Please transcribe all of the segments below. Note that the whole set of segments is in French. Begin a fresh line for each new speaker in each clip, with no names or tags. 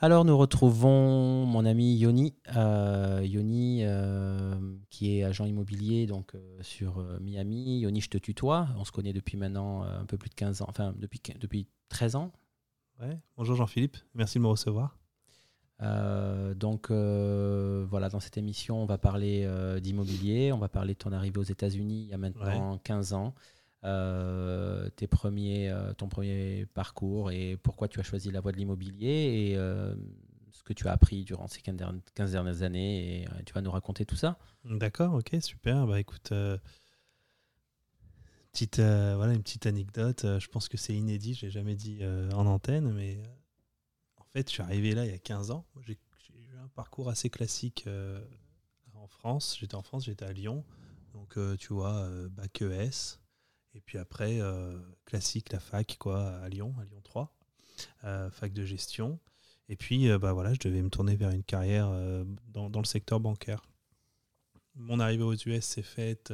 Alors nous retrouvons mon ami Yoni, euh, Yoni euh, qui est agent immobilier donc euh, sur Miami. Yoni, je te tutoie. On se connaît depuis maintenant un peu plus de 15 ans, enfin depuis, depuis 13 ans.
Ouais. Bonjour Jean-Philippe, merci de me recevoir.
Donc voilà, dans cette émission, on va parler d'immobilier, on va parler de ton arrivée aux États-Unis il y a maintenant 15 ans, euh, tes premiers, euh, ton premier parcours et pourquoi tu as choisi la voie de l'immobilier et euh, ce que tu as appris durant ces 15 dernières- 15 dernières années et tu vas nous raconter tout ça.
D'accord, ok, super. Bah écoute, petite, voilà, une petite anecdote. je pense que c'est inédit, je l'ai jamais dit en antenne, mais en fait, je suis arrivé là il y a 15 ans. J'ai eu un parcours assez classique en France. J'étais en France, j'étais à Lyon. Donc, tu vois, bac ES. Et puis après, euh, classique, la fac, quoi, à Lyon, à Lyon 3, euh, fac de gestion. Et puis, euh, bah voilà, je devais me tourner vers une carrière dans, dans le secteur bancaire. Mon arrivée aux US s'est faite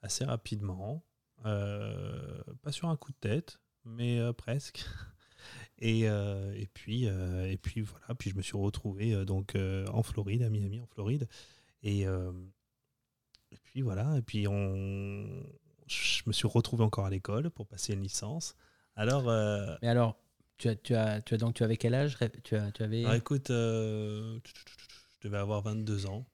assez rapidement. Pas sur un coup de tête, mais presque. Et, et, puis, et puis voilà, puis je me suis retrouvé donc en Floride, à Miami, en Floride. Et, et puis voilà, et puis on, je me suis retrouvé encore à l'école pour passer une licence. Alors, euh,
Mais alors, tu as, tu as, tu as donc tu avais quel âge tu, as, tu avais
alors, écoute, euh, je devais avoir 22 ans.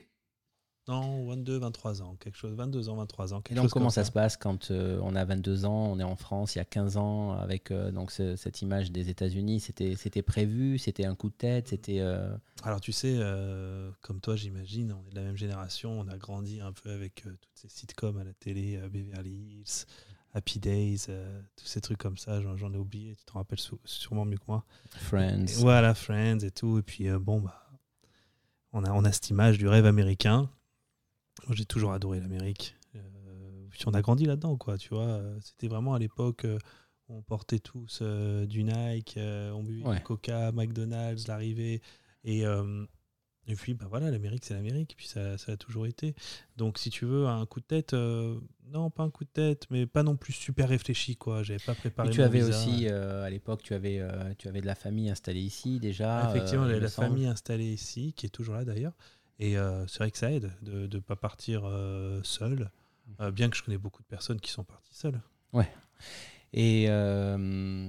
Non, 22, 23 ans, quelque chose, 22 ans, 23 ans.
Et donc,
chose
comment
comme
ça se passe quand euh, on a 22 ans, on est en France il y a 15 ans, avec euh, donc ce- cette image des États-Unis C'était prévu C'était un coup de tête C'était. euh,
Alors tu sais, comme toi j'imagine, on est de la même génération, on a grandi un peu avec toutes ces sitcoms à la télé, Beverly Hills, Happy Days, tous ces trucs comme ça, j'en ai oublié, tu te rappelles sûrement mieux que moi.
Friends.
Et voilà, Friends et tout, et puis bon, bah, on a, on a cette image du rêve américain. Moi j'ai toujours adoré l'Amérique. Euh, on a grandi là-dedans, quoi, tu vois. C'était vraiment à l'époque... euh, où on portait tous euh, du Nike, euh, on buvait
Ouais.
du Coca, McDonald's, l'arrivée. Et, et puis, bah voilà, l'Amérique, c'est l'Amérique. Puis ça, ça a toujours été. Donc, si tu veux, un coup de tête, non, pas un coup de tête, mais pas non plus super réfléchi, quoi. J'avais pas préparé
Et tu
mon
avais
visa.
aussi, à l'époque, tu avais, tu avais de la famille installée ici déjà.
Effectivement, j'avais la
semble.
famille installée ici, qui est toujours là d'ailleurs. Et euh, c'est vrai que ça aide de ne pas partir euh, seul, euh, bien que je connais beaucoup de personnes qui sont parties seules.
Et euh,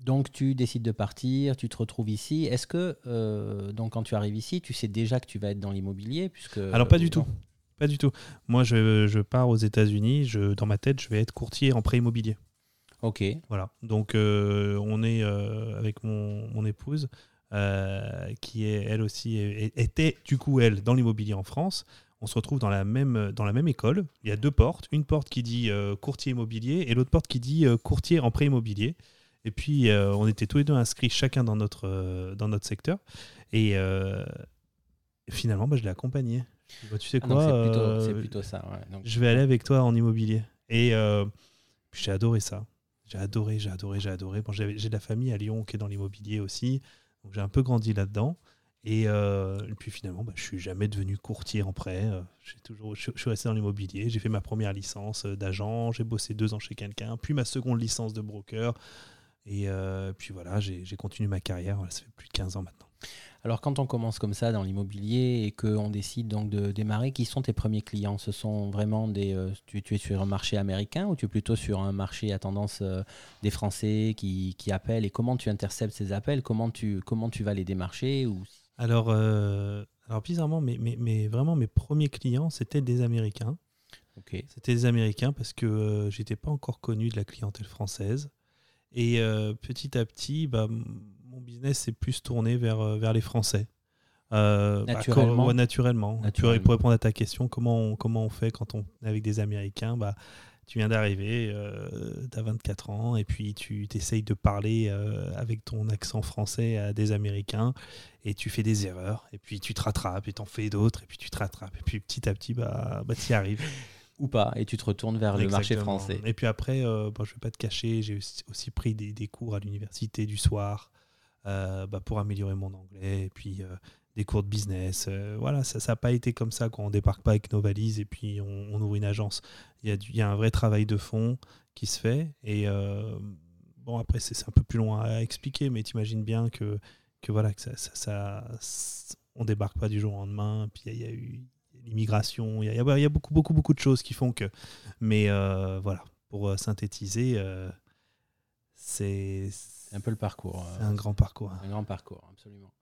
donc, tu décides de partir, tu te retrouves ici. Est-ce que, donc, quand tu arrives ici, tu sais déjà que tu vas être dans l'immobilier puisque,
Alors, pas du
ou
tout. Pas du tout. Moi, je, je pars aux États-Unis. Je, dans ma tête, je vais être courtier en prêt immobilier.
Ok.
Voilà. Donc, on est avec mon, mon épouse, euh, qui est elle aussi était du coup elle dans l'immobilier en France. On se retrouve dans la même dans la même école. Il y a deux portes. Une porte qui dit euh, courtier immobilier et l'autre porte qui dit euh, courtier en prêt immobilier. Et puis, on était tous les deux inscrits chacun dans notre dans notre secteur. Et finalement, bah, je l'ai accompagné. Bah, tu sais
Ah,
quoi
c'est plutôt, ça. ouais. Donc,
je vais aller avec toi en immobilier. Et j'ai adoré ça. J'ai adoré, j'ai adoré, j'ai adoré. Bon, j'ai j'ai de la famille à Lyon qui est dans l'immobilier aussi. J'ai un peu grandi là-dedans. Et, euh, et puis finalement, bah, je suis jamais devenu courtier en prêt. Euh, je, suis resté dans l'immobilier. J'ai fait ma première licence euh, d'agent. J'ai bossé deux ans chez quelqu'un. Puis ma seconde licence de broker. Et puis voilà, j'ai continué ma carrière. Ça fait plus de 15 ans maintenant.
Alors, quand on commence comme ça dans l'immobilier et qu'on décide donc de démarrer, qui sont tes premiers clients? Ce sont vraiment des. euh, tu, tu es sur un marché américain ou tu es plutôt sur un marché à tendance euh, des Français qui, qui appellent? Et comment tu interceptes ces appels? Comment tu, comment tu vas les démarcher ou...
Alors, euh, alors bizarrement, mais, mais, mais vraiment, mes premiers clients, c'était des Américains.
Ok.
C'était des Américains parce que j'étais pas encore connu de la clientèle française. Et petit à petit, bah, business s'est plus tourné vers, euh, vers les Français. Euh, bah,
Naturellement.
co- ouais, naturellement.
Naturellement.
Pour, répondre à ta question, comment on, comment on fait quand on est avec des Américains bah, Tu viens d'arriver, tu as 24 ans, et puis tu essayes de parler euh, avec ton accent français à des Américains, et tu fais des erreurs, et puis tu te rattrapes, et t'en fais d'autres, et puis tu te rattrapes, et puis petit à petit, bah, bah, tu y arrives.
Ou pas, et tu te retournes vers le marché
Exactement.
français.
Et puis après, euh, bon, je ne vais pas te cacher, j'ai aussi, pris des, des cours à l'université du soir euh, bah, pour améliorer mon anglais, et puis euh, des cours de business. euh, voilà, ça n'a pas été comme ça quand on débarque pas avec nos valises et puis on, ouvre une agence. Il y, a y a un vrai travail de fond qui se fait. Et euh, bon, après, c'est un peu plus long à expliquer, mais tu imagines bien que que voilà, que ça, ça, on débarque pas du jour au lendemain. Puis il y, a eu l'immigration, il y a, beaucoup, beaucoup, beaucoup de choses qui font que. Mais voilà, pour synthétiser, c'est
un peu le parcours.
C'est un grand parcours.
Un grand parcours, absolument.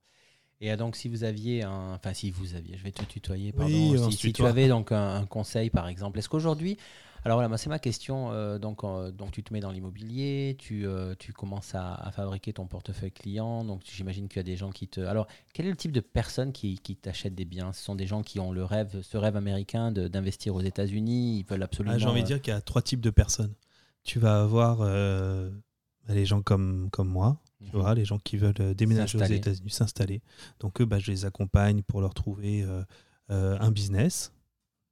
Et euh, donc, si vous aviez un. Enfin, si vous aviez, je vais te tutoyer, pardon. si, tu avais donc un, conseil, par exemple, est-ce qu'aujourd'hui. Alors voilà, c'est ma question. Euh, donc, euh, donc, tu te mets dans l'immobilier, tu, tu commences à, fabriquer ton portefeuille client. Donc, j'imagine qu'il y a des gens qui te. Alors, quel est le type de personnes qui, qui t'achètent des biens? Ce sont des gens qui ont le rêve, ce rêve américain d'investir aux États-Unis. Ils veulent absolument. Ah,
j'ai envie de dire qu'il y a trois types de personnes. Tu vas avoir les gens comme, comme moi, tu mhm. vois, les gens qui veulent euh, déménager aux États-Unis, s'installer. Donc eux, bah, je les accompagne pour leur trouver euh, euh, un business.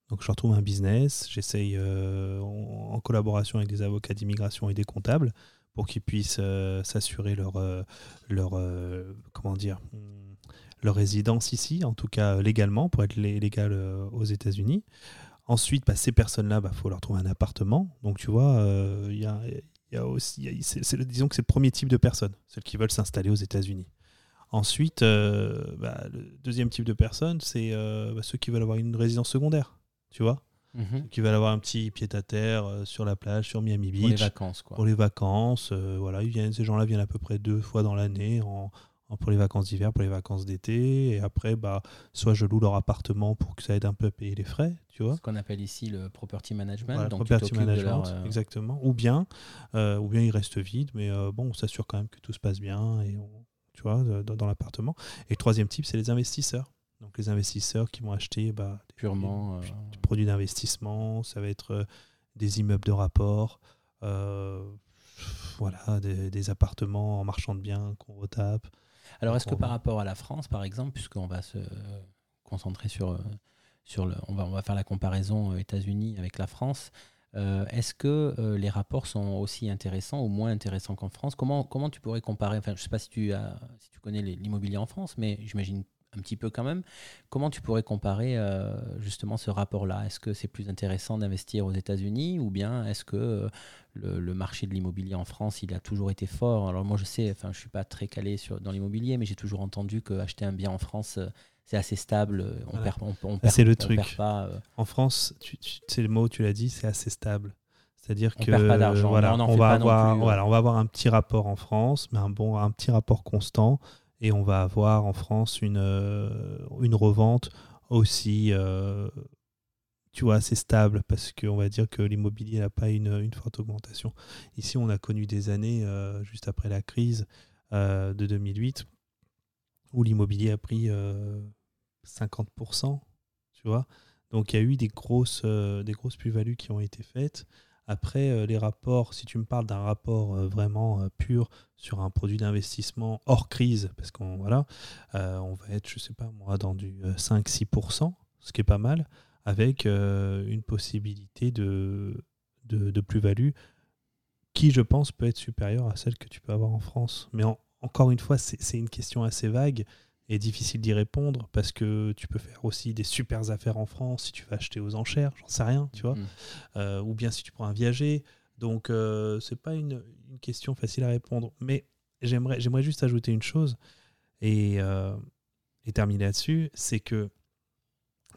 Donc je leur trouve un business, j'essaye en, collaboration avec des avocats d'immigration et des comptables pour qu'ils puissent s'assurer leur, leur comment dire leur résidence ici, en tout cas légalement, pour être légal aux États-Unis. Ensuite, bah, ces personnes-là, il bah, faut leur trouver un appartement. Donc, tu vois, il y a, aussi, disons que c'est le premier type de personnes, celles qui veulent s'installer aux États-Unis. Ensuite, euh, bah, le deuxième type de personnes, c'est euh, bah, ceux qui veulent avoir une résidence secondaire, tu vois mhm. qui veulent avoir un petit pied-à-terre euh, sur la plage, sur Miami Beach. Pour
les vacances, quoi.
Pour les vacances, voilà, ils viennent, ces gens-là viennent à peu près deux fois dans l'année en, pour les vacances d'hiver, pour les vacances d'été. Et après, bah, soit je loue leur appartement pour que ça aide un peu à payer les frais, tu vois.
Ce qu'on appelle ici le property management.
Voilà, donc property management, euh, exactement. Ou bien, euh, ou bien il reste vide, mais euh, bon, on s'assure quand même que tout se passe bien et tu vois, dans, l'appartement. Et le troisième type, c'est les investisseurs. Donc les investisseurs qui vont acheter bah,
purement
des, produits d'investissement, ça va être des immeubles de rapport. voilà, des, des, appartements en marchand de biens qu'on retape,
alors, est-ce que par rapport à la France, par exemple, puisqu'on va se concentrer sur, euh, sur le, on va, on va faire la comparaison euh, États-Unis avec la France, euh, est-ce que les rapports sont aussi intéressants ou moins intéressants qu'en France? Comment, comment tu pourrais comparer? Enfin, Je ne sais pas si tu, as, si tu connais l'immobilier en France, mais j'imagine un petit peu quand même. Comment tu pourrais comparer euh, justement ce rapport-là? Est-ce que c'est plus intéressant d'investir aux États-Unis ou bien est-ce que euh, le, marché de l'immobilier en France, il a toujours été fort? Alors moi je sais, enfin je suis pas très calé sur, dans l'immobilier, mais j'ai toujours entendu que acheter un bien en France, euh, c'est assez stable. On perd, on,
ah, c'est le truc. En France, c'est le mot, tu l'as dit, c'est assez stable. C'est-à-dire que perd pas d'argent. Voilà, on, va avoir, voilà, on va avoir un petit rapport en France, mais un bon, un petit rapport constant et on va avoir en France une, euh, une revente aussi euh, tu vois, assez stable parce qu'on va dire que l'immobilier n'a pas une, une, forte augmentation. Ici, on a connu des années, euh, juste après la crise de 2008, où l'immobilier a pris 50%, tu vois. Donc il y a eu des grosses, des grosses plus-values qui ont été faites. Après, euh, les rapports, si tu me parles d'un rapport euh, vraiment euh, pur sur un produit d'investissement hors crise, parce qu'on voilà, on va être, je sais pas moi, dans du 5-6%, ce qui est pas mal, avec une possibilité de, de, plus-value qui, je pense, peut être supérieure à celle que tu peux avoir en France. Mais encore une fois, c'est une question assez vague est difficile d'y répondre parce que tu peux faire aussi des super affaires en France si tu vas acheter aux enchères, j'en sais rien, tu vois. Mm. Euh, ou bien si tu prends un viager. Donc, euh, c'est pas une, question facile à répondre. Mais j'aimerais, j'aimerais juste ajouter une chose et, euh, et terminer là-dessus c'est que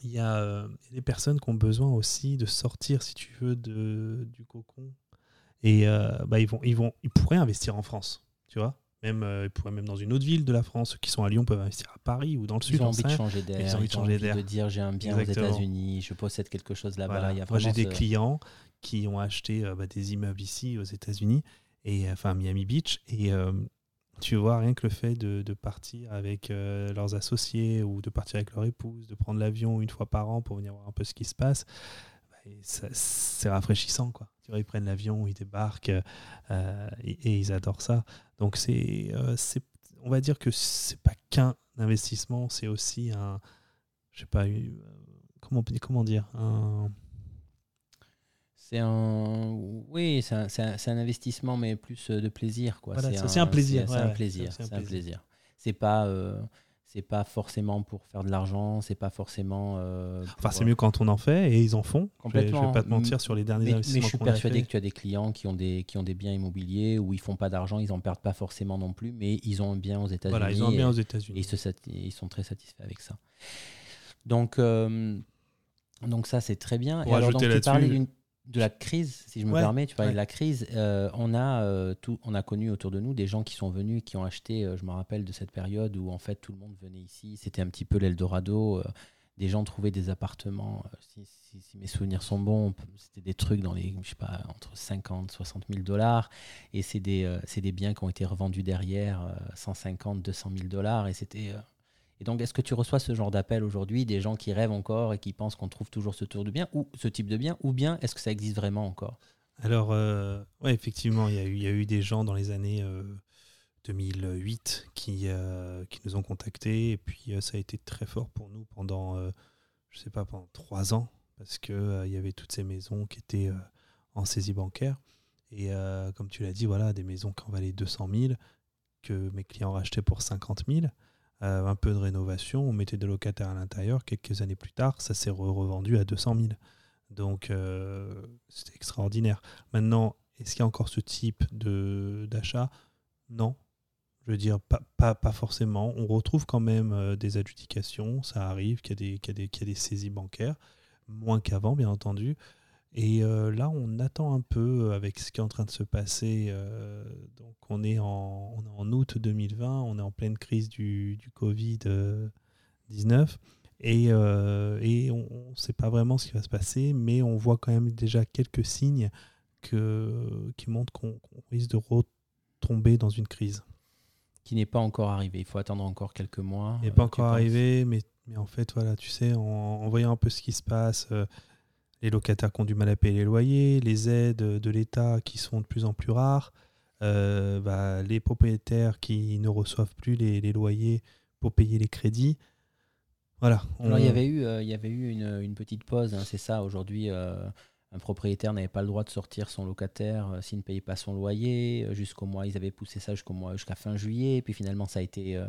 il y a des personnes qui ont besoin aussi de sortir, si tu veux, de, du cocon. Et bah, ils, vont, ils, vont, ils pourraient investir en France, tu vois même, euh, même dans une autre ville de la France. Ceux qui sont à Lyon peuvent investir à Paris ou dans le sud.
Ils ont envie de changer d'air. Ils ont envie de changer d'air. De dire j'ai un bien aux États-Unis, je possède quelque chose là-bas.
Moi, j'ai des clients qui ont acheté euh, bah, des immeubles ici aux États-Unis, et enfin Miami Beach, et euh, tu vois, rien que le fait de, de partir avec leurs associés ou de partir avec leur épouse, de prendre l'avion une fois par an pour venir voir un peu ce qui se passe, c'est rafraîchissant quoi. Tu vois, ils prennent l'avion, ils débarquent euh, et, ils adorent ça. Donc euh, c'est, on va dire que c'est pas qu'un investissement, c'est aussi un, je sais pas, comment comment dire, un
c'est un oui c'est un, un, investissement mais plus de plaisir quoi.
C'est un, plaisir
c'est un plaisir c'est un plaisir. c'est pas c'est pas forcément pour faire de l'argent, c'est pas forcément. Euh,
enfin, c'est mieux quand on en fait et ils en font.
Complètement.
Je vais, vais pas te mentir sur les derniers
mais, Mais je suis persuadé que tu as des clients qui ont des, qui ont des biens immobiliers où ils font pas d'argent, ils en perdent pas forcément non plus, mais ils ont un bien aux États-Unis.
Voilà, ils ont un bien aux États-Unis.
Et ils, sont très satisfaits avec ça. Donc, euh, donc ça, c'est très bien.
et alors, donc, tu parlais
de la crise, si je me permets, tu parlais de la crise, euh, on, a, euh, tout, on a connu autour de nous des gens qui sont venus, qui ont acheté, euh, je me rappelle de cette période où en fait tout le monde venait ici, c'était un petit peu l'Eldorado, des gens trouvaient des appartements, si, mes souvenirs sont bons, c'était des trucs dans les, je sais pas, entre 50, 60 000 dollars, et c'est des, des biens qui ont été revendus derrière 150, 200 000 dollars, et c'était et donc, est-ce que tu reçois ce genre d'appel aujourd'hui, des gens qui rêvent encore et qui pensent qu'on trouve toujours ce tour de bien, ou ce type de bien, ou bien est-ce que ça existe vraiment encore?
Alors, euh, ouais, effectivement, il y, a eu, des gens dans les années 2008 euh, qui, euh, qui nous ont contactés, et puis ça a été très fort pour nous pendant, je sais pas, pendant trois ans, parce qu'il il y avait toutes ces maisons qui étaient en saisie bancaire. Et comme tu l'as dit, voilà, des maisons qui en valaient 200 000, que mes clients rachetaient pour 50 000. Euh, un peu de rénovation, on mettait des locataires à l'intérieur. Quelques années plus tard, ça s'est revendu à 200 000. Donc, euh, c'était extraordinaire. Maintenant, est-ce qu'il y a encore ce type d'achat? Non. Je veux dire, pas, pas, pas, forcément. On retrouve quand même euh, des adjudications. Ça arrive qu'il y, qu y, a des saisies bancaires. Moins qu'avant, bien entendu. Et euh, là, on attend un peu avec ce qui est en train de se passer. Euh, donc, on est, en, en, août 2020, on est en pleine crise du, du Covid-19. Et, euh, et, on ne sait pas vraiment ce qui va se passer, mais on voit quand même déjà quelques signes que, qui montrent qu'on risque de retomber dans une crise.
Qui n'est pas encore arrivé. Il faut attendre encore quelques mois.
N'est pas encore arrivé, mais, mais, en fait, voilà, tu sais, en, en, voyant un peu ce qui se passe les locataires qui ont du mal à payer les loyers, les aides de l'État qui sont de plus en plus rares, euh, bah, les propriétaires qui ne reçoivent plus les, loyers pour payer les crédits. Voilà.
Alors, il y avait eu, euh, il y avait eu une, petite pause, hein, c'est ça. Aujourd'hui, euh, un propriétaire n'avait pas le droit de sortir son locataire s'il ne payait pas son loyer. Jusqu'au mois, ils avaient poussé ça jusqu'au mois, jusqu'à fin juillet. Puis finalement, ça a été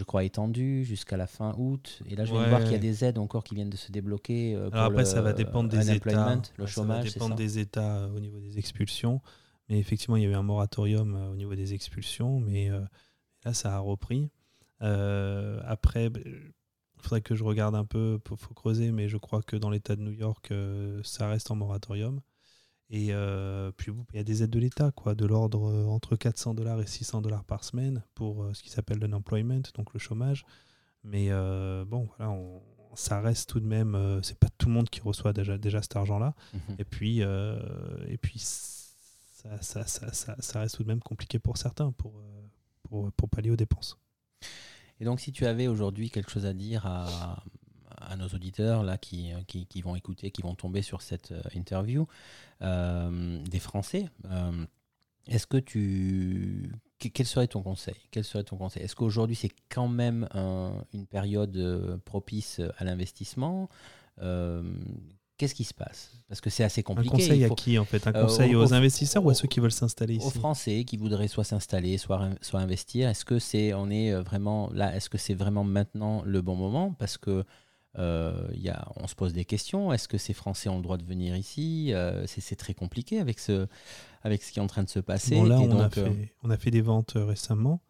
je crois, étendu jusqu'à la fin août. Et là, je viens de voir qu'il y a des aides encore qui viennent de se débloquer.
Euh, Alors après, ça va dépendre des États.
Le chômage, ça
va dépendre des États euh, au niveau des expulsions. Mais effectivement, il y a eu un moratorium euh, au niveau des expulsions. Mais là, ça a repris. après, il bah, faudrait que je regarde un peu, il faut creuser, mais je crois que dans l'État de New York, ça reste en moratorium. Et euh, puis il y a des aides de l'État, quoi, de l'ordre euh, entre 400 dollars et 600 dollars par semaine pour euh, ce qui s'appelle l'unemployment, donc le chômage. Mais bon, voilà, ça reste tout de même, c'est pas tout le monde qui reçoit déjà, déjà cet argent-là. Mhm. Et puis, et puis ça, ça, ça, ça, reste tout de même compliqué pour certains pour, pour, pour pallier aux dépenses.
Et donc, si tu avais aujourd'hui quelque chose à dire à nos auditeurs là qui, qui, qui, vont écouter, qui vont tomber sur cette euh, interview, euh, des Français. Euh, est-ce que tu quel serait ton conseil? Quel serait ton conseil? Est-ce qu'aujourd'hui c'est quand même une période propice à l'investissement? Qu'est-ce qui se passe? Parce que c'est assez compliqué.
Un conseil à qui en fait? Un conseil aux, investisseurs ou à ceux qui veulent s'installer ici?
Aux Français qui voudraient soit s'installer, soit, soit investir. Est-ce que c'est on est vraiment là Est-ce que c'est vraiment maintenant le bon moment? Parce que euh, y a, on se pose des questions. Est-ce que ces Français ont le droit de venir ici? Euh, c'est, très compliqué avec ce, avec ce qui est en train de se passer.
là, on, a fait, euh, on, a fait, des ventes récemment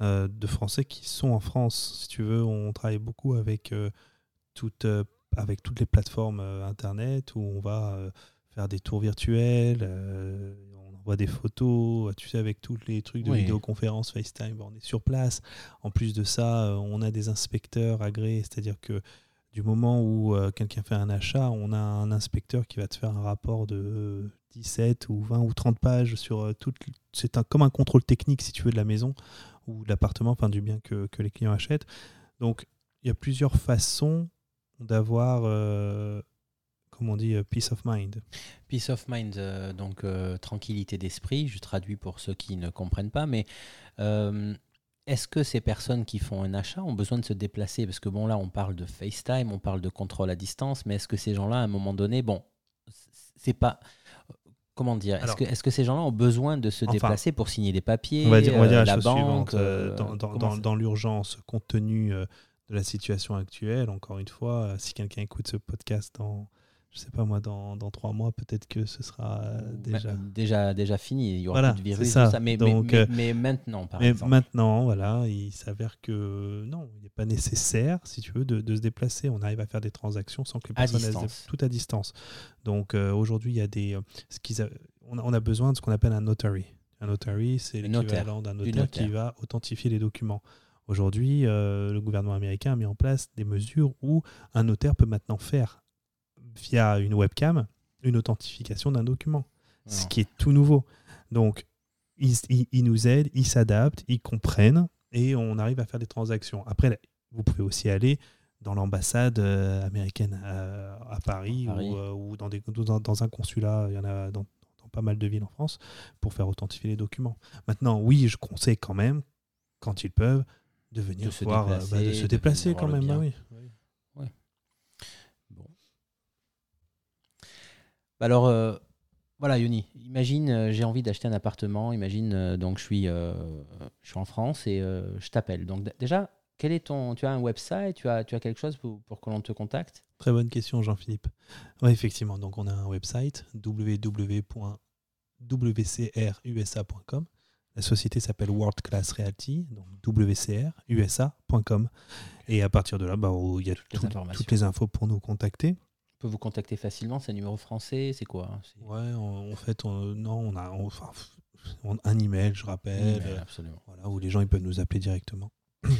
de Français qui sont en France. Si tu veux, on travaille beaucoup avec, toutes, avec toutes les plateformes Internet où on va faire des tours virtuels, on envoie des photos, tu sais, avec tous les trucs de vidéoconférence, FaceTime, on est sur place. En plus de ça, on a des inspecteurs agréés, c'est-à-dire que du moment où euh, quelqu'un fait un achat, on a un inspecteur qui va te faire un rapport de 17 ou 20 ou 30 pages sur euh, toute. C'est un, comme un contrôle technique, si tu veux, de la maison ou de l'appartement, enfin du bien que, les clients achètent. Donc, il y a plusieurs façons d'avoir, euh, comment on dit, peace of mind.
Peace of mind, donc tranquillité d'esprit, je traduis pour ceux qui ne comprennent pas, mais est-ce que ces personnes qui font un achat ont besoin de se déplacer? Parce que bon, là, on parle de FaceTime, on parle de contrôle à distance, mais est-ce que ces gens-là, à un moment donné, bon, c'est pas. comment dire Est-ce que, ces gens-là ont besoin de se
Enfin,
déplacer pour signer des papiers
On va dire, on va dire
euh,
la,
banque
suivante. euh,
euh,
dans dans-
comment
dans-
ça-
dans l'urgence, compte tenu euh, de la situation actuelle, encore une fois, si quelqu'un écoute ce podcast dans, je sais pas moi, dans, dans trois mois, peut-être que ce sera euh, déjà.
déjà, déjà fini. Il y aura
Voilà,
plus de virus,
ça.
Mais,
Donc,
mais,
euh,
mais maintenant, par
Mais
exemple.
maintenant, voilà, il s'avère que non, il n'est pas nécessaire, si tu veux, de, de se déplacer. On arrive à faire des transactions sans que les personnes
distance.
tout à distance. Donc euh, aujourd'hui, il y a des, ce qu'ils a- on, a, on a besoin de ce qu'on appelle un notary. Un notary, c'est l'équivalent d'un
Du
notaire, qui va authentifier les documents. Aujourd'hui, euh, le gouvernement américain a mis en place des mesures où un notaire peut maintenant faire via une webcam une authentification d'un document ce qui est tout nouveau. Donc, ils, ils- ils nous aident, ils s'adaptent, ils comprennent et on arrive à faire des transactions. Après, vous pouvez aussi aller dans l'ambassade euh, américaine à, à Paris,
Paris.
Ou, euh, ou dans, des, dans, dans un consulat, il y en a dans, dans pas mal de villes en France, pour faire authentifier les documents. Maintenant, oui, je conseille quand même, quand ils peuvent, de venir
De se
voir, euh, bah, de
déplacer,
se
de
déplacer
venir
quand même. bah oui.
Bon. Bah Alors, euh, voilà, Yoni, imagine, euh, j'ai envie d'acheter un appartement. Imagine, euh, donc, je suis, je suis en France et je t'appelle. Donc, déjà, quel est ton. Tu as un website tu as, tu as quelque chose pour, pour que l'on te contacte?
Très bonne question, Jean-Philippe. Oui, effectivement. Donc, on a un website www.wcrusa.com. La société s'appelle World Class Realty, donc wcrusa.com. Et à partir de là, bah, il y a tout- toutes les infos pour nous contacter.
On peut vous contacter facilement. C'est un numéro français C'est quoi hein
Ouais, en, en fait, on, non, on a on- enfin, on- un email, je rappelle,
email, absolument.
voilà, où les gens ils peuvent nous appeler directement.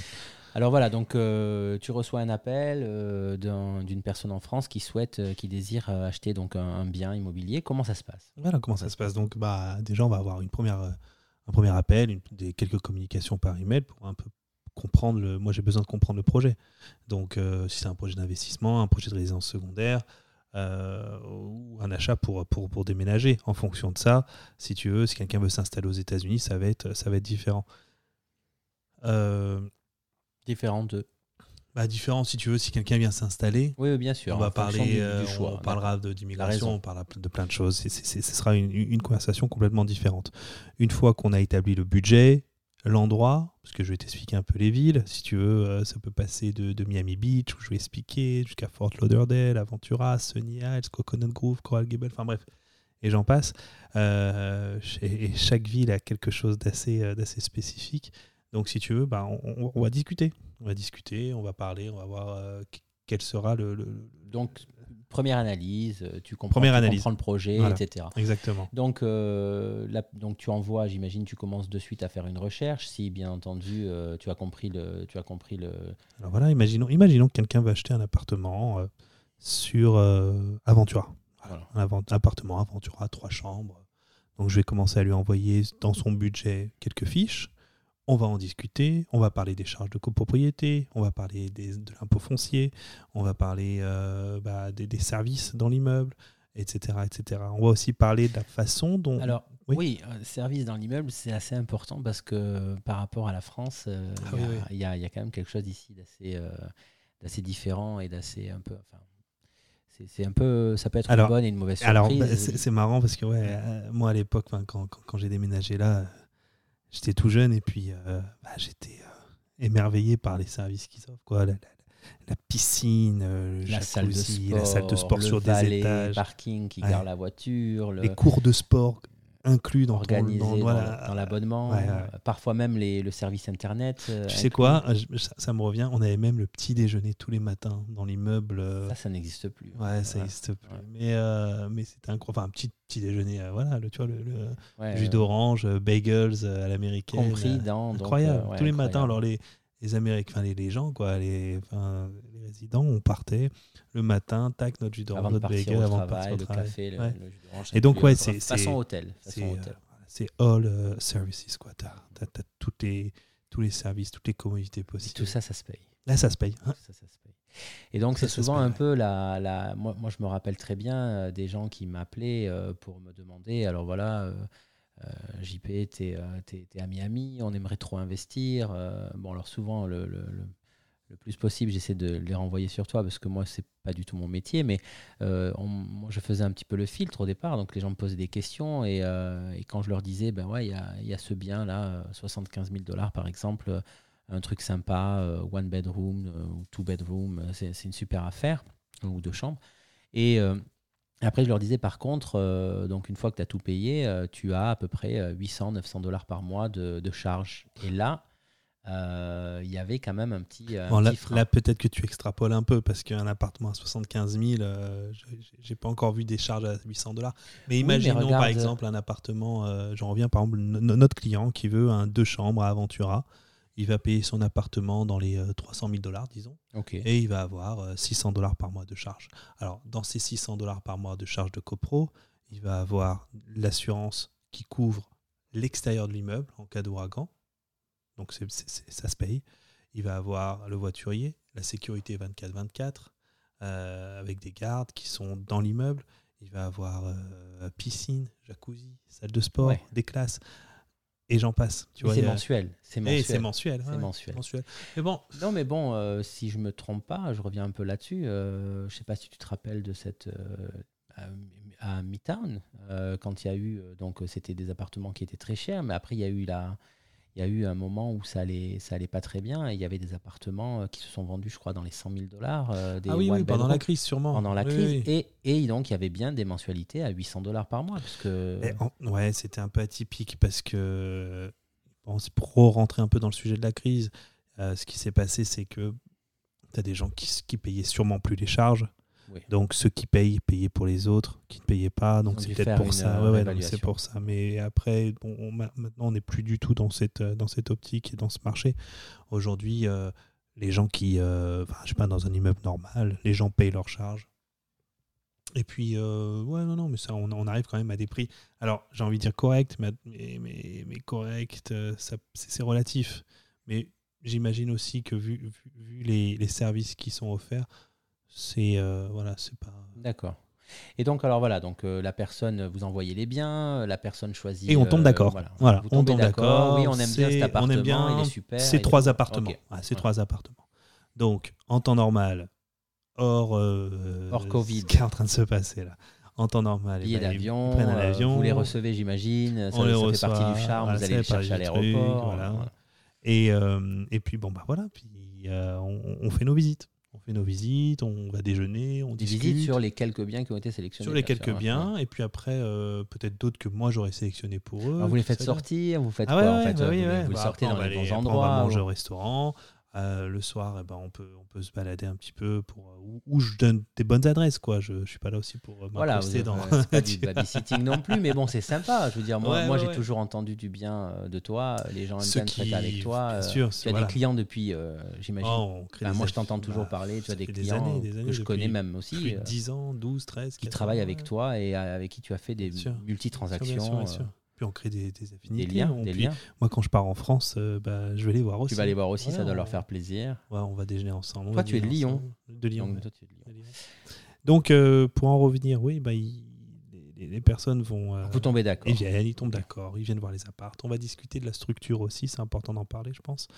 Alors voilà, donc euh, tu reçois un appel euh, d'un- d'une personne en France qui souhaite, euh, qui désire acheter donc un, un bien immobilier. Comment ça se passe?
Voilà comment ça se passe? Donc, bah, déjà, on va avoir une première, un premier appel, une- des, quelques communications par email pour un peu comprendre le. Moi, j'ai besoin de comprendre le projet. Donc, euh, si c'est un projet d'investissement, un projet de résidence secondaire euh, ou un achat pour, pour, pour déménager. En fonction de ça, si tu veux, si quelqu'un veut s'installer aux États-Unis, ça va être, ça va être différent. Euh,
Différent de.
bah, différent, si tu veux, si quelqu'un vient s'installer,
Oui, bien sûr.
on va parler,
du- du choix.
on parlera d'immigration, on parlera de plein de choses. Ce sera une, une conversation complètement différente. Une fois qu'on a établi le budget, l'endroit, parce que je vais t'expliquer un peu les villes, si tu veux, euh, ça peut passer de, de Miami Beach, où je vais expliquer, jusqu'à Fort Lauderdale, Aventura, Sunny Isles, Coconut Grove, Coral Gables, enfin bref, et j'en passe. Euh, et chaque ville a quelque chose d'assez euh, spécifique. Donc si tu veux, bah, on, va discuter. On va discuter, on va parler, on va voir quel sera le-
première analyse, euh, tu comprends,
Première
tu
analyse.
comprends le projet,
Voilà.
etc.
Exactement.
Donc, euh, donc, tu envoies, j'imagine, tu commences de suite à faire une recherche. Si, bien entendu, euh, tu as compris le, tu as compris le.
Alors voilà, imaginons, imaginons que quelqu'un veut acheter un appartement euh, sur Aventura.
Voilà.
Un avant- appartement Aventura, trois chambres. Donc je vais commencer à lui envoyer dans son budget quelques fiches. On va en discuter, on va parler des charges de copropriété, on va parler des- de l'impôt foncier, on va parler euh, bah, des, des services dans l'immeuble, etc., etc. On va aussi parler de la façon dont...
Alors,
Oui.
oui, euh, service dans l'immeuble, c'est assez important parce que par rapport à la France, euh,
Ah
il y, a-
oui, oui.
il y a- il y a quand même quelque chose ici d'assez euh, différent et d'assez un peu. Enfin, c'est- un peu, ça peut être
Alors-
une bonne et une mauvaise
Alors,
surprise.
bah, c'est marrant parce que ouais, euh, moi à l'époque, quand, quand, quand j'ai déménagé là, euh, j'étais tout jeune et puis euh, bah, j'étais euh, émerveillé par les services qu'ils offrent. Quoi. La, la- la piscine, euh, le
la salle de
jacuzzi,
sport,
la salle de sport
le
sur
valet,
des étages,
parking qui
Ouais.
gare la voiture, le,
les cours de sport inclus dans
organisé
dans,
dans,
voilà.
dans l'abonnement,
Ouais, ouais.
parfois même les, le service internet. euh,
Tu sais quoi je- ça, ça me revient, on avait même le petit déjeuner tous les matins dans l'immeuble. euh,
Ça, ça n'existe plus.
Ouais, ça n'existe plus. Mais, euh, mais c'était incroyable. Enfin, un petit, petit déjeuner, euh, voilà, le, tu vois, le, jus d'orange, bagels à l'américaine.
compris dans.
incroyable. Tous les matins, alors les, les Américains, les, les gens, quoi, les, résidents, on partait le matin, tac, notre jus d'orange, notre bagel, avant de partir au
le
travail.
café, le,
Ouais.
le jus d'orange.
Et donc, ouais,
euh,
c'est-
façon hôtel.
C'est euh,
hôtel.
c'est all euh, services, quoi. T'as as, toutes les, tous les services, toutes les commodités
Et
possibles.
tout ça, ça se paye.
Là, ça se paye. hein.
Ça, ça se paye. Et donc, c'est souvent un peu la. la moi, moi, je me rappelle très bien des gens qui m'appelaient euh, pour me demander alors voilà, JP, t'es- t'es à Miami, on aimerait trop investir. euh, bon, alors souvent, le, le- le- plus possible, j'essaie de les renvoyer sur toi parce que moi, c'est pas du tout mon métier, mais euh, moi, je faisais un petit peu le filtre au départ. Donc, les gens me posaient des questions et, euh, quand je leur disais, ben ouais, il y a, y a, ce bien-là, 75 000 dollars par exemple, un truc sympa, one bedroom ou two bedroom, c'est une super affaire, ou deux chambres. Et après, je leur disais par contre, donc une fois que tu as tout payé, tu as à peu près 800, 900 dollars par mois de, de charges. Et là, euh, il y avait quand même un petit.
Euh, là, peut-être que tu extrapoles un peu parce qu'un appartement à 75 000, euh, j'ai pas encore vu des charges à 800 dollars. Mais imaginons par exemple un appartement, j'en reviens par exemple, notre client qui veut un deux chambres à Aventura. Il va payer son appartement dans les 300 000 dollars, disons. Et il va avoir 600 dollars par mois de charge. Alors, dans ces 600 dollars par mois de charge de copro, il va avoir l'assurance qui couvre l'extérieur de l'immeuble en cas d'ouragan donc ça se paye. Il va avoir le voiturier, la sécurité 24-24, euh, avec des gardes qui sont dans l'immeuble. Il va avoir euh, piscine, jacuzzi, salle de sport, des classes. Et j'en passe.
C'est mensuel. C'est mensuel.
C'est mensuel.
mensuel.
Mais bon.
Non, mais bon, euh, si je me trompe pas, je reviens un peu là-dessus. je sais pas si tu te rappelles de cette à, Midtown quand il y a eu donc c'était des appartements qui étaient très chers, mais après il y a eu la il y a eu un moment où ça allait, ça allait pas très bien. Et il y avait des appartements euh, qui se sont vendus, je crois, dans les 100 000 dollars.
Euh, ah oui, pendant la crise, sûrement.
Pendant la crise. Et, et, donc, il y avait bien des mensualités à 800 dollars par mois. Parce que...
ouais, c'était un peu atypique parce que, bon, pour rentrer un peu dans le sujet de la crise, euh, ce qui s'est passé, c'est que tu as des gens qui, qui payaient sûrement plus les charges. Donc ceux qui payent, payaient pour les autres, qui ne payaient pas. Donc c'est peut-être pour ça. Ouais, c'est pour ça. Mais après, bon, maintenant, on n'est plus du tout dans cette, euh, dans cette optique et dans ce marché. Aujourd'hui, euh, les gens qui, euh, je sais pas, dans un immeuble normal, les gens payent leurs charges. Et puis, ouais, non, non, mais ça, on, on, arrive quand même à des prix. Alors, j'ai envie de dire correct, mais, mais, mais, correct, c'est relatif. Mais j'imagine aussi que vu, vu, vu les, les, services qui sont offerts, c'est euh, voilà, c'est pas.
D'accord. Et donc alors voilà, donc euh, la personne vous envoyez les biens, la personne choisit.
Et on tombe d'accord. voilà, on tombe d'accord.
Oui, on aime bien cet appartement, on aime bien, il est super.
C'est trois appartements. c'est trois appartements. Donc en temps normal, hors
euh, hors Covid,
ce qui est en train de se passer là. En temps normal,
billets ben, d'avion, vous les recevez, j'imagine. Ça, on ça fait partie du charme. vous allez les chercher à l'aéroport. Voilà.
Et, et puis bon bah voilà, puis on fait nos visites on fait nos visites, on va déjeuner, on discute.
visites sur les quelques biens qui ont été sélectionnés.
Sur les quelques biens, et puis après, euh, peut-être d'autres que moi j'aurais sélectionné pour eux.
vous les faites sortir, vous faites ah quoi en fait bah Vous, bah, sortez dans les bons endroits.
On va manger au restaurant, euh, le soir, eh ben, on, peut, on peut se balader un petit peu pour euh, où, je donne des bonnes adresses. Quoi. Je ne suis pas là aussi pour euh,
voilà, dans. pas du babysitting non plus, mais bon, c'est sympa. Je veux dire, moi, moi j'ai toujours entendu du bien de toi. Les gens aiment bien traiter avec toi.
Sûr,
tu as des clients depuis, j'imagine. Oh, moi, je t'entends toujours bah, parler. Tu as des clients années, des années, que je connais même aussi.
10 ans, 12, 13.
Qui travaillent avec toi et avec qui tu as fait des multi-transactions.
Puis on crée des, affinités. Des liens, Moi, quand je pars en France, euh, bah, je vais les voir aussi.
Tu vas les voir aussi, ça doit leur faire plaisir.
Ouais, on va déjeuner ensemble.
Toi, tu es de Lyon.
De Lyon. Donc, euh, pour en revenir, oui, bah, les, personnes vont.
Euh, Vous tombez d'accord.
Ils viennent, ils tombent d'accord. Ils viennent voir les apparts. On va discuter de la structure aussi. C'est important d'en parler, je pense.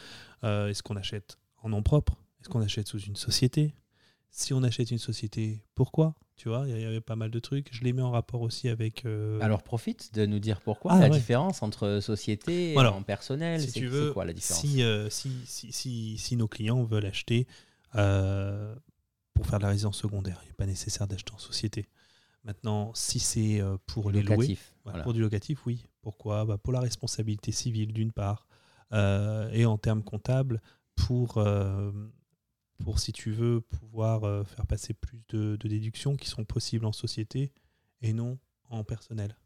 Est-ce qu'on achète en nom propre? Est-ce qu'on achète sous une société? Si on achète une société, pourquoi? Tu vois, il y avait pas mal de trucs. Je les mets en rapport aussi avec. Euh,
Alors profite de nous dire pourquoi ah, la différence entre société et en personnel.
Si tu veux, quoi la différence? euh, si, si, si, si, nos clients veulent acheter euh, pour faire de la résidence secondaire, il n'est pas nécessaire d'acheter en société. Maintenant, si c'est pour les louer, pour du locatif, oui. Pourquoi? Bah, Pour la responsabilité civile d'une part, et en termes comptables pour pour, si tu veux, pouvoir euh, faire passer plus de, déductions qui sont possibles en société et non en personnel.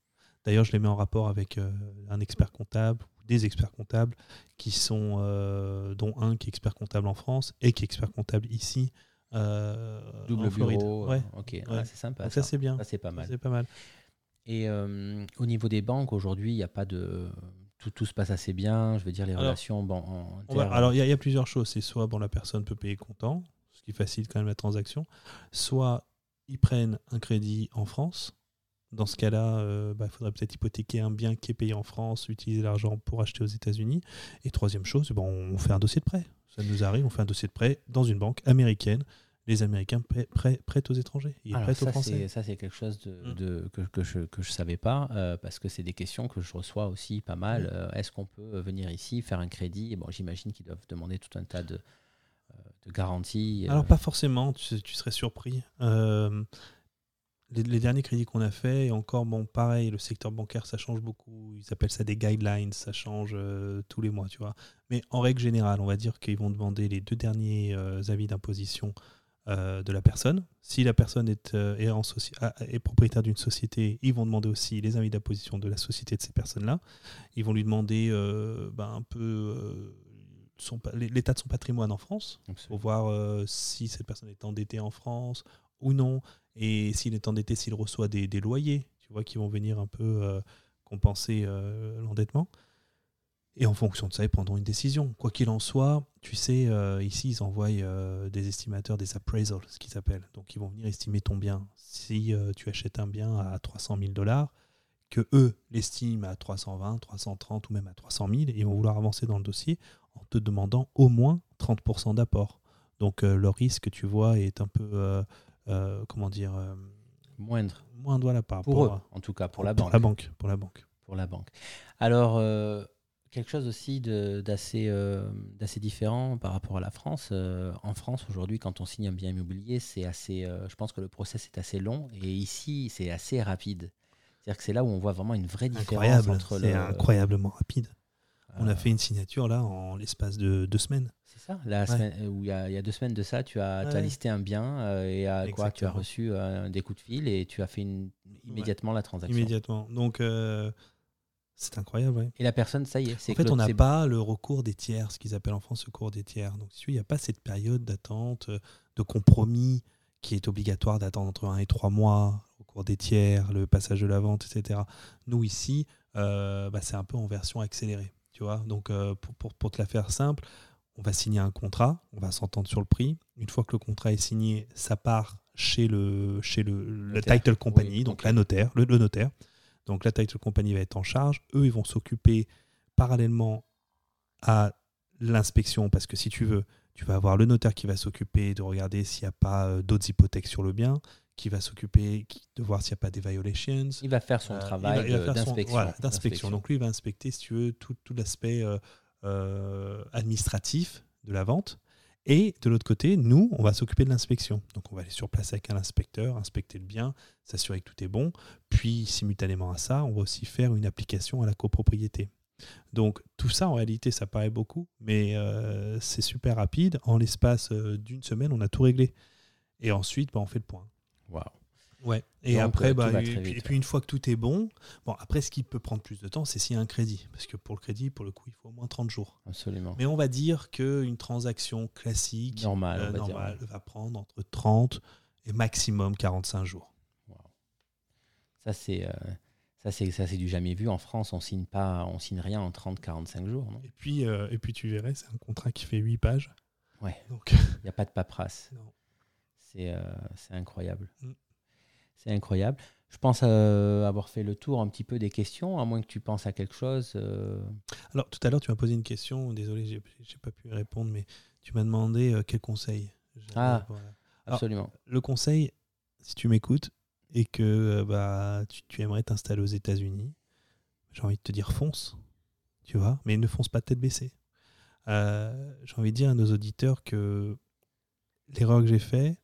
D'ailleurs, je les mets en rapport avec euh, un expert comptable ou des experts comptables qui sont, euh, dont un qui est expert comptable en France et qui est expert comptable ici.
Double en Floride. bureau. Ouais. Ok, ah, c'est sympa.
ça, c'est bien.
c'est pas mal.
C'est pas mal.
Et au niveau des banques, aujourd'hui, il n'y a pas de tout, se passe assez bien. Je veux dire, les relations. Bon,
alors, il y, a plusieurs choses. C'est soit bon, la personne peut payer comptant, ce qui facilite quand même la transaction, soit ils prennent un crédit en France. Dans ce cas-là, euh, bah, il faudrait peut-être hypothéquer un bien qui est payé en France, utiliser l'argent pour acheter aux États-Unis. Et troisième chose, bon, on fait un dossier de prêt. Ça nous arrive, on fait un dossier de prêt dans une banque américaine. Les Américains prêtent aux étrangers. Ils
Alors
prêtent
ça,
aux Français.
Ça, c'est quelque chose de,
Mm.
de- que, que je ne savais pas, euh, parce que c'est des questions que je reçois aussi pas mal.
Mm.
Euh, Est-ce qu'on peut venir ici, faire un crédit? Bon, J'imagine qu'ils doivent demander tout un tas de, euh, de garanties.
Alors, pas forcément, tu, tu serais surpris. Euh, les, les derniers crédits qu'on a fait, et encore, bon, pareil, le secteur bancaire, ça change beaucoup. Ils appellent ça des guidelines, ça change euh, tous les mois, tu vois. Mais en règle générale, on va dire qu'ils vont demander les deux derniers euh, avis d'imposition euh, de la personne. Si la personne est, euh, est, en soci- est propriétaire d'une société, ils vont demander aussi les avis d'imposition de la société de ces personnes-là. Ils vont lui demander euh, ben, un peu l'état de son patrimoine en France pour voir si cette personne est endettée en France ou non, et s'il est endetté, s'il reçoit des, des loyers, tu vois, qui vont venir un peu compenser l'endettement. Et en fonction de ça, ils prendront une décision. Quoi qu'il en soit, tu sais, euh, ici, ils envoient euh, des estimateurs, des appraisals, ce qu'ils appellent. Donc, ils vont venir estimer ton bien. Si euh, tu achètes un bien à 300 000 dollars, que eux l'estiment à 320, 330 ou même à 300 000, ils vont vouloir avancer dans le dossier en te demandant au moins 30% d'apport. Donc, le risque, tu vois, est un peu, comment dire,
Moindre.
moindre voilà, par
Pour eux,
à-
en tout cas, pour la
pour
banque.
la banque. Pour la banque.
pour la banque. Alors, euh, quelque chose aussi d'assez euh, d'assez différent par rapport à la France. Euh, en France, aujourd'hui, quand on signe un bien immobilier, c'est assez. euh, je pense que le process est assez long et ici, c'est assez rapide. C'est-à-dire que c'est là où on voit vraiment une vraie différence
Incroyable,
entre
c'est
le.
incroyablement rapide. On a fait une signature là en l'espace de deux semaines.
C'est ça. La semaine, où il y, y a deux semaines de ça, tu as, tu as listé un bien et à quoi tu as reçu des coups de fil et tu as fait une, immédiatement la transaction.
Immédiatement. Donc, c'est incroyable. ouais.
Et la personne, ça y est, c'est
En fait, on n'a pas le recours des tiers, ce qu'ils appellent en France le recours des tiers. Donc, il n'y a pas cette période d'attente, euh, de compromis qui est obligatoire d'attendre entre un et trois mois, le recours des tiers, le passage de la vente, etc. Nous, ici, euh, bah, c'est un peu en version accélérée. Tu vois Donc, euh, pour, pour- pour te la faire simple, on va signer un contrat, on va s'entendre sur le prix. Une fois que le contrat est signé, ça part chez le, chez le, title company,
Oui,
donc la notaire, le, le notaire. Donc la title company va être en charge. Eux, ils vont s'occuper parallèlement à l'inspection, parce que si tu veux, tu vas avoir le notaire qui va s'occuper de regarder s'il n'y a pas euh, d'autres hypothèques sur le bien, qui va s'occuper de voir s'il n'y a pas d'évaluations.
Il va faire son
Euh, il
travail d'inspection.
voilà, d'inspection. Donc lui, il va inspecter, si tu veux, tout, tout l'aspect euh, euh, administratif de la vente. Et de l'autre côté, nous, on va s'occuper de l'inspection. Donc on va aller sur place avec un inspecteur, inspecter le bien, s'assurer que tout est bon. Puis, simultanément à ça, on va aussi faire une application à la copropriété. Donc tout ça, en réalité, ça paraît beaucoup, mais euh, c'est super rapide. En l'espace euh, d'une semaine, on a tout réglé. Et ensuite, bah, on fait le point.
Waouh.
Ouais. Et
Donc,
après,
euh,
bah, et, puis,
vite,
et puis une fois que tout est bon, bon, après, ce qui peut prendre plus de temps, c'est s'il y a un crédit. Parce que pour le crédit, pour le coup, il faut au moins 30 jours.
Absolument.
Mais on va dire qu'une transaction classique,
Normal,
euh,
va
normale, prendre entre 30 et maximum 45 jours.
Ça, c'est. euh, Ça, c'est, ça, c'est du jamais vu. En France, on signe pas, on signe rien en 30-45 jours. non?
Et puis, euh, et puis tu verrais, c'est un contrat qui fait 8 pages.
Ouais.
Donc,
Il n'y a pas de paperasse. C'est incroyable.
Mm.
C'est incroyable. Je pense euh, avoir fait le tour un petit peu des questions, à moins que tu penses à quelque chose. euh,
alors tout à l'heure, tu m'as posé une question. Désolé, j'ai, j'ai pas pu répondre, mais tu m'as demandé euh, quel conseil.
Ah.
voilà.
Absolument.
le conseil, si tu m'écoutes et que bah, tu, tu aimerais t'installer aux États-Unis, j'ai envie de te dire fonce, tu vois, mais ne fonce pas tête baissée. J'ai envie de dire à nos auditeurs que l'erreur que j'ai fait,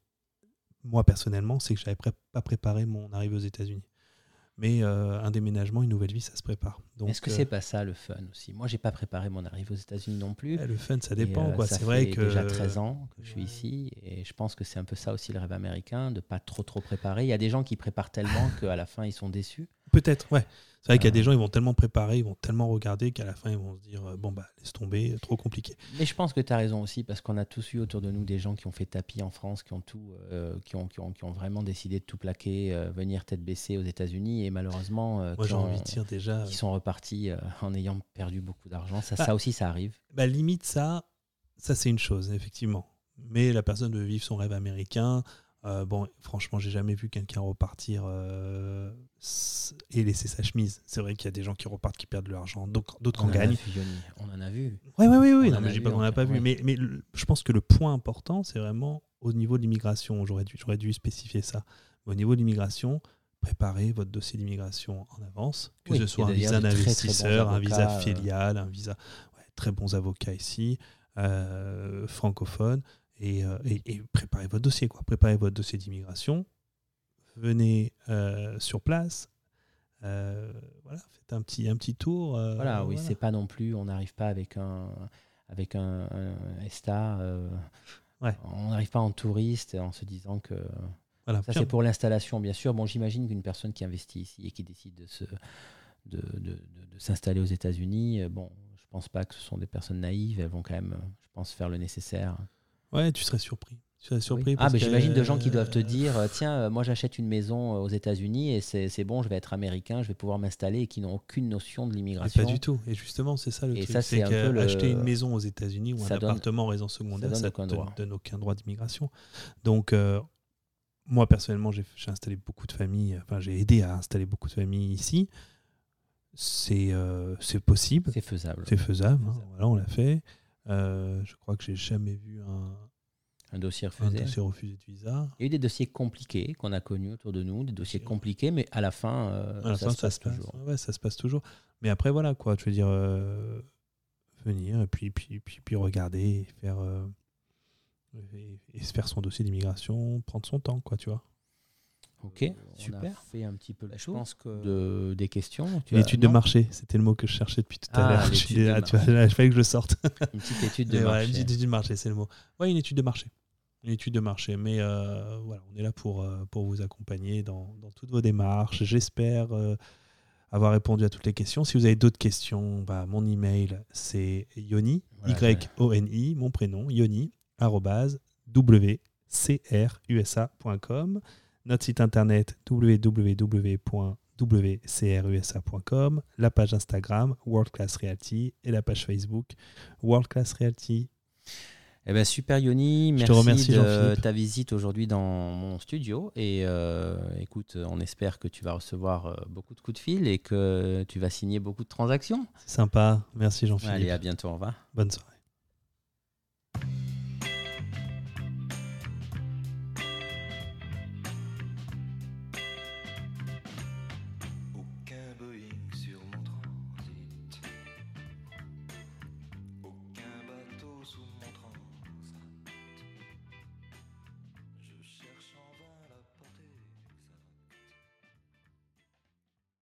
moi personnellement, c'est que j'avais pré- pas préparé mon arrivée aux États-Unis. Mais euh, un déménagement, une nouvelle vie, ça se prépare.
Est-ce que
euh,
c'est pas ça le fun aussi? Moi, j'ai pas préparé mon arrivée aux États-Unis non plus.
ouais, le fun, ça dépend.
euh,
C'est vrai
fait
que
déjà 13 ans que je suis ici et je pense que c'est un peu ça aussi le rêve américain, de pas trop trop préparer. Il y a des gens qui préparent tellement qu'à la fin ils sont déçus.
Peut-être, ouais. C'est vrai qu'il y a des
Euh.
gens, ils vont tellement préparer, ils vont tellement regarder qu'à la fin, ils vont se dire euh, bon, bah, laisse tomber, trop compliqué.
Mais je pense que tu as raison aussi parce qu'on a tous eu autour de nous des gens qui ont fait tapis en France, qui ont tout, euh, qui, ont, qui, ont, qui ont vraiment décidé de tout plaquer, euh, venir tête baissée aux États-Unis et malheureusement euh,
Moi,
qui, ont-
envie de dire déjà.
qui sont repartis en ayant perdu beaucoup d'argent. Ça,
Bah,
ça aussi, ça arrive.
Bah, limite, ça, ça c'est une chose, effectivement. Mais la personne veut vivre son rêve américain. Euh, bon, franchement, j'ai jamais vu quelqu'un repartir euh, et laisser sa chemise. C'est vrai qu'il y a des gens qui repartent, qui perdent de l'argent, d'autres en gagnent.
on en a vu.
Oui, oui, oui. oui. Non, mais pas qu'on n'a pas vu. Mais, mais je pense que le point important, c'est vraiment au niveau de l'immigration. J'aurais dû, dû spécifier ça. au niveau de l'immigration, préparez votre dossier d'immigration en avance, que ce soit un visa d'investisseur, un visa euh. filial, un visa. très bons avocats ici, francophones. Euh, et, préparez votre dossier. Quoi. Préparez votre dossier d'immigration. Venez euh, sur place. Euh, voilà, faites un petit, un petit tour.
voilà, oui, c'est pas non plus, on n'arrive pas avec un, avec un, ESTA. Ouais. On n'arrive pas en touriste en se disant que. Voilà, ça, c'est pour l'installation, bien sûr. Bon, j'imagine qu'une personne qui investit ici et qui décide de se, de, de, de, s'installer aux États-Unis, bon, je pense pas que ce sont des personnes naïves. Elles vont quand même, je pense, faire le nécessaire.
Ouais, tu serais surpris. Tu serais surpris.
Ah, mais j'imagine de gens qui doivent te dire euh, tiens, euh, moi j'achète une maison euh, aux États-Unis et c'est bon, je vais être américain, je vais pouvoir m'installer et qui n'ont aucune notion de l'immigration.
Pas du tout. Et justement, c'est ça le et truc. c'est que acheter une maison aux États-Unis ou un appartement en résidence secondaire, ça ne donne, donne, aucun droit d'immigration. Donc, moi personnellement, j'ai installé beaucoup de familles, enfin, j'ai aidé à installer beaucoup de familles ici. C'est possible.
C'est faisable.
C'est faisable. Hein. voilà, on l'a fait. Euh, je crois que j'ai jamais vu un,
un dossier refusé.
Un dossier refusé de visa.
Il y a eu des dossiers compliqués qu'on a connus autour de nous, des dossiers compliqués, mais à la fin, euh, ça, se passe toujours.
Ouais, ça se passe toujours. Mais après, voilà, quoi, je veux dire, euh, venir et puis, puis, puis, puis regarder et faire, et faire son dossier d'immigration, prendre son temps, quoi, tu vois.
Ok, euh, super. On fait un petit peu le Je pense que de, des questions.
L'étude de marché, c'était le mot que je cherchais depuis tout à ah, l'heure. Ah, tu vois, il fallait que je sorte.
Une petite étude de marché.
une petite étude de marché, c'est le mot. Oui, une étude de marché. Une étude de marché. Mais euh, voilà, on est là pour, euh, pour vous accompagner dans, dans toutes vos démarches. J'espère avoir répondu à toutes les questions. Si vous avez d'autres questions, bah, mon email, c'est yoni, Y-O-N-I, mon prénom, yoni, arrobase, wcrusa.com notre site internet www.wcrusa.com, la page Instagram World Class Realty et la page Facebook World Class Realty.
Eh ben super Yoni, merci, te remercie, de ta visite aujourd'hui dans mon studio et euh, écoute, on espère que tu vas recevoir euh, beaucoup de coups de fil et que tu vas signer beaucoup de transactions.
Sympa, merci Jean-Philippe.
Allez, à bientôt, au revoir.
Bonne soirée.